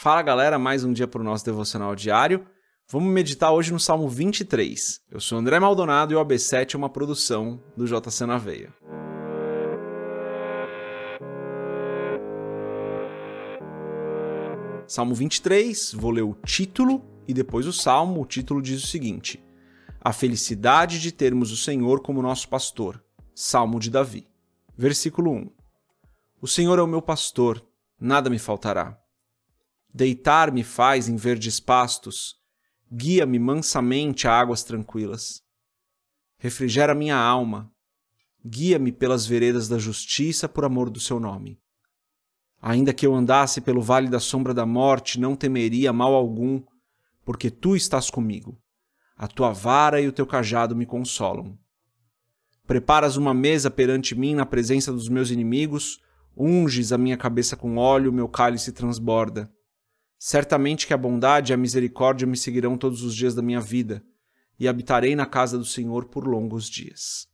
Fala galera, mais um dia para o nosso devocional diário. Vamos meditar hoje no Salmo 23. Eu sou André Maldonado e o AB7 é uma produção do JC na Veia. Salmo 23, vou ler o título e depois o salmo. O título diz o seguinte: A felicidade de termos o Senhor como nosso pastor. Salmo de Davi. Versículo 1. O Senhor é o meu pastor, nada me faltará. Deitar-me faz em verdes pastos, guia-me mansamente a águas tranquilas. Refrigera minha alma, guia-me pelas veredas da justiça por amor do seu nome. Ainda que eu andasse pelo vale da sombra da morte, não temeria mal algum, porque tu estás comigo. A tua vara e o teu cajado me consolam. Preparas uma mesa perante mim na presença dos meus inimigos, unges a minha cabeça com óleo, meu cálice transborda. Certamente que a bondade e a misericórdia me seguirão todos os dias da minha vida, e habitarei na casa do Senhor por longos dias.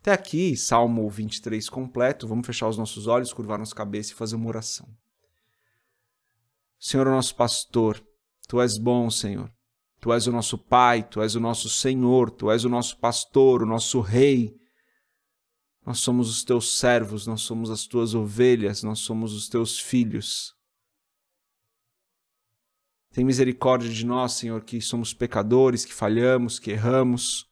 Até aqui, Salmo 23 completo. Vamos fechar os nossos olhos, curvar nossa cabeça e fazer uma oração. Senhor, nosso pastor, tu és bom, Senhor. Tu és o nosso Pai, tu és o nosso Senhor, tu és o nosso pastor, o nosso Rei. Nós somos os teus servos, nós somos as tuas ovelhas, nós somos os teus filhos. Tem misericórdia de nós, Senhor, que somos pecadores, que falhamos, que erramos.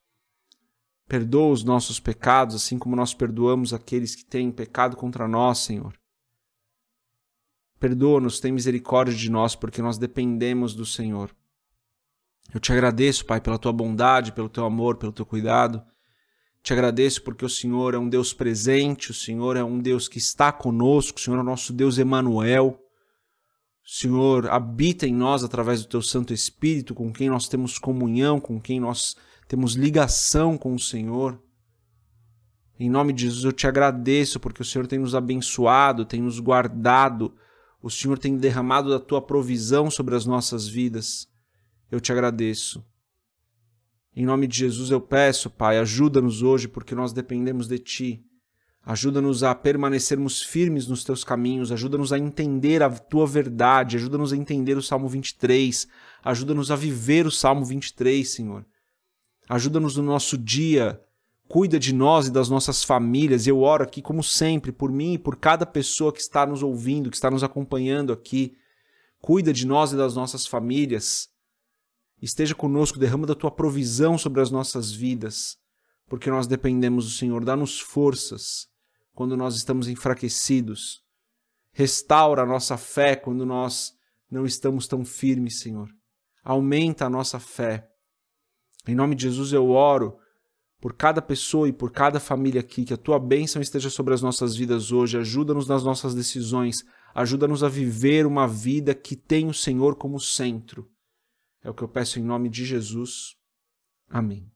Perdoa os nossos pecados, assim como nós perdoamos aqueles que têm pecado contra nós, Senhor. Perdoa-nos, tem misericórdia de nós, porque nós dependemos do Senhor. Eu te agradeço, Pai, pela tua bondade, pelo teu amor, pelo teu cuidado. Te agradeço porque o Senhor é um Deus presente, o Senhor é um Deus que está conosco, o Senhor é o nosso Deus Emanuel. Senhor, habita em nós através do teu Santo Espírito, com quem nós temos comunhão, com quem nós temos ligação com o Senhor. Em nome de Jesus, eu te agradeço porque o Senhor tem nos abençoado, tem nos guardado, o Senhor tem derramado da tua provisão sobre as nossas vidas. Eu te agradeço. Em nome de Jesus eu peço, Pai, ajuda-nos hoje porque nós dependemos de ti. Ajuda-nos a permanecermos firmes nos teus caminhos, ajuda-nos a entender a tua verdade, ajuda-nos a entender o Salmo 23, ajuda-nos a viver o Salmo 23, Senhor. Ajuda-nos no nosso dia, cuida de nós e das nossas famílias. Eu oro aqui, como sempre, por mim e por cada pessoa que está nos ouvindo, que está nos acompanhando aqui. Cuida de nós e das nossas famílias. Esteja conosco, derrama da tua provisão sobre as nossas vidas, porque nós dependemos do Senhor. Dá-nos forças quando nós estamos enfraquecidos. Restaura a nossa fé quando nós não estamos tão firmes, Senhor. Aumenta a nossa fé. Em nome de Jesus eu oro por cada pessoa e por cada família aqui, que a tua bênção esteja sobre as nossas vidas hoje. Ajuda-nos nas nossas decisões. Ajuda-nos a viver uma vida que tem o Senhor como centro. É o que eu peço em nome de Jesus. Amém.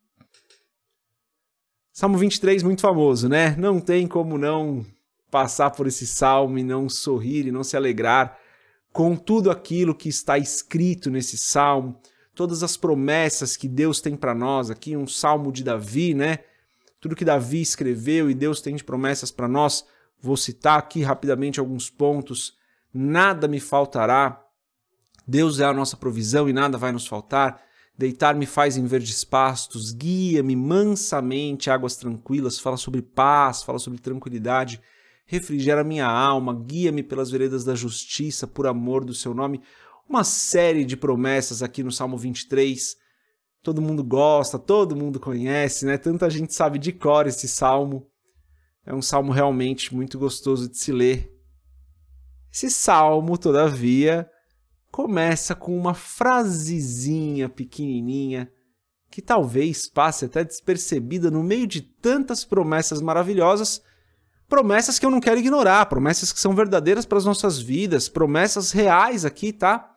Salmo 23, muito famoso, né? Não tem como não passar por esse salmo e não sorrir e não se alegrar com tudo aquilo que está escrito nesse salmo, todas as promessas que Deus tem para nós. Aqui, um salmo de Davi, né? Tudo que Davi escreveu e Deus tem de promessas para nós. Vou citar aqui rapidamente alguns pontos. Nada me faltará. Deus é a nossa provisão e nada vai nos faltar. Deitar-me faz em verdes pastos, guia-me mansamente águas tranquilas, fala sobre paz, fala sobre tranquilidade, refrigera minha alma, guia-me pelas veredas da justiça, por amor do seu nome. Uma série de promessas aqui no Salmo 23. Todo mundo gosta, todo mundo conhece, né? Tanta gente sabe de cor esse salmo. É um salmo realmente muito gostoso de se ler. Esse salmo, todavia, começa com uma frasezinha pequenininha que talvez passe até despercebida no meio de tantas promessas maravilhosas, promessas que eu não quero ignorar, promessas que são verdadeiras para as nossas vidas, promessas reais aqui, tá?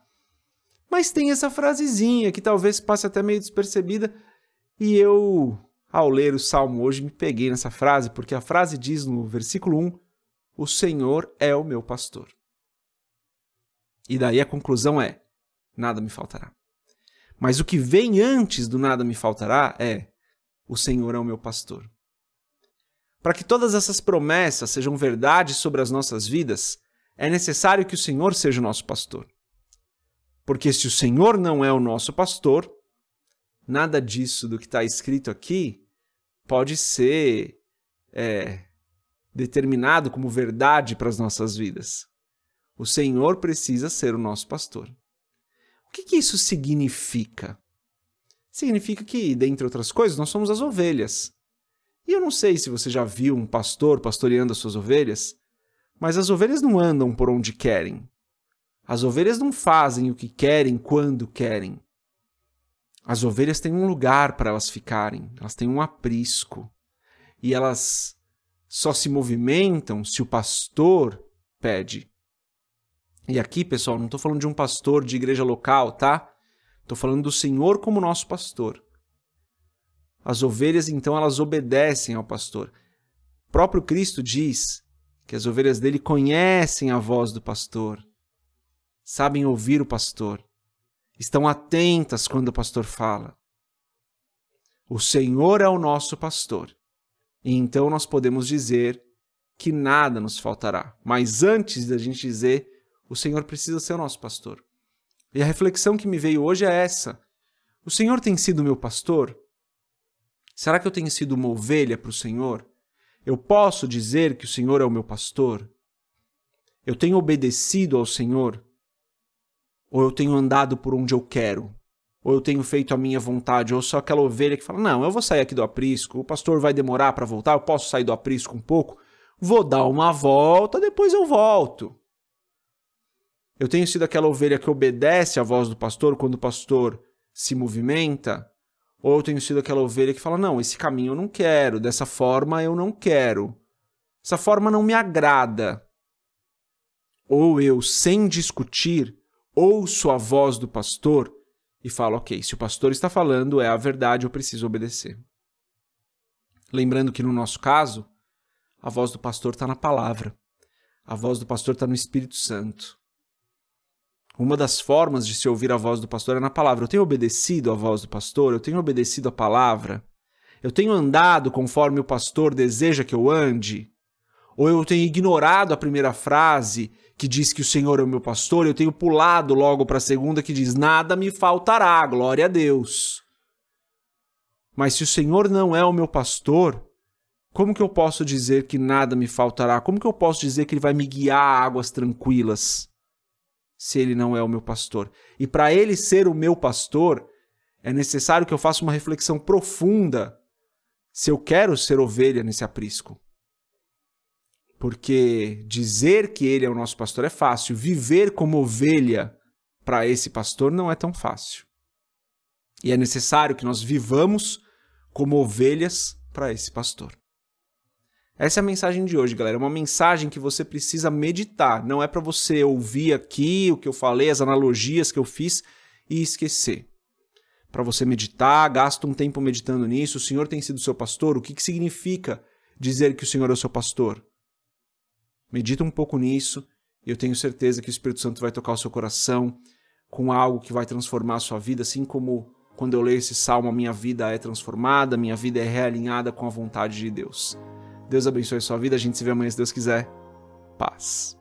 Mas tem essa frasezinha que talvez passe até meio despercebida e eu, ao ler o salmo hoje, me peguei nessa frase, porque a frase diz no versículo 1: O Senhor é o meu pastor. E daí a conclusão é: nada me faltará. Mas o que vem antes do nada me faltará é: o Senhor é o meu pastor. Para que todas essas promessas sejam verdade sobre as nossas vidas, é necessário que o Senhor seja o nosso pastor. Porque se o Senhor não é o nosso pastor, nada disso do que está escrito aqui pode ser é, determinado como verdade para as nossas vidas. O Senhor precisa ser o nosso pastor. O que, que isso significa? Significa que, dentre outras coisas, nós somos as ovelhas. E eu não sei se você já viu um pastor pastoreando as suas ovelhas, mas as ovelhas não andam por onde querem. As ovelhas não fazem o que querem quando querem. As ovelhas têm um lugar para elas ficarem, elas têm um aprisco. E elas só se movimentam se o pastor pede. E aqui, pessoal, não estou falando de um pastor de igreja local, tá? Estou falando do Senhor como nosso pastor. As ovelhas, então, elas obedecem ao pastor. O próprio Cristo diz que as ovelhas dele conhecem a voz do pastor, sabem ouvir o pastor estão atentas quando o pastor fala. O Senhor é o nosso pastor, e então nós podemos dizer que nada nos faltará. Mas antes da gente dizer, o Senhor precisa ser o nosso pastor. E a reflexão que me veio hoje é essa: O Senhor tem sido meu pastor? Será que eu tenho sido uma ovelha para o Senhor? Eu posso dizer que o Senhor é o meu pastor? Eu tenho obedecido ao Senhor? Ou eu tenho andado por onde eu quero? Ou eu tenho feito a minha vontade? Ou sou aquela ovelha que fala: Não, eu vou sair aqui do aprisco, o pastor vai demorar para voltar, eu posso sair do aprisco um pouco, vou dar uma volta, depois eu volto. Eu tenho sido aquela ovelha que obedece à voz do pastor quando o pastor se movimenta? Ou eu tenho sido aquela ovelha que fala: Não, esse caminho eu não quero, dessa forma eu não quero, essa forma não me agrada. Ou eu, sem discutir, ouço a voz do pastor e falo, ok, se o pastor está falando, é a verdade, eu preciso obedecer. Lembrando que no nosso caso, a voz do pastor está na palavra, a voz do pastor está no Espírito Santo. Uma das formas de se ouvir a voz do pastor é na palavra. Eu tenho obedecido à voz do pastor, eu tenho obedecido à palavra, eu tenho andado conforme o pastor deseja que eu ande, ou eu tenho ignorado a primeira frase que diz que o Senhor é o meu pastor, eu tenho pulado logo para a segunda que diz: Nada me faltará, glória a Deus. Mas se o Senhor não é o meu pastor, como que eu posso dizer que nada me faltará? Como que eu posso dizer que ele vai me guiar a águas tranquilas? Se ele não é o meu pastor. E para ele ser o meu pastor, é necessário que eu faça uma reflexão profunda se eu quero ser ovelha nesse aprisco. Porque dizer que ele é o nosso pastor é fácil, viver como ovelha para esse pastor não é tão fácil. E é necessário que nós vivamos como ovelhas para esse pastor. Essa é a mensagem de hoje, galera. É uma mensagem que você precisa meditar. Não é para você ouvir aqui o que eu falei, as analogias que eu fiz e esquecer. Para você meditar, gasta um tempo meditando nisso. O Senhor tem sido seu pastor. O que, que significa dizer que o Senhor é o seu pastor? Medita um pouco nisso e eu tenho certeza que o Espírito Santo vai tocar o seu coração com algo que vai transformar a sua vida, assim como quando eu leio esse salmo, a minha vida é transformada, minha vida é realinhada com a vontade de Deus. Deus abençoe sua vida, a gente se vê amanhã se Deus quiser. Paz.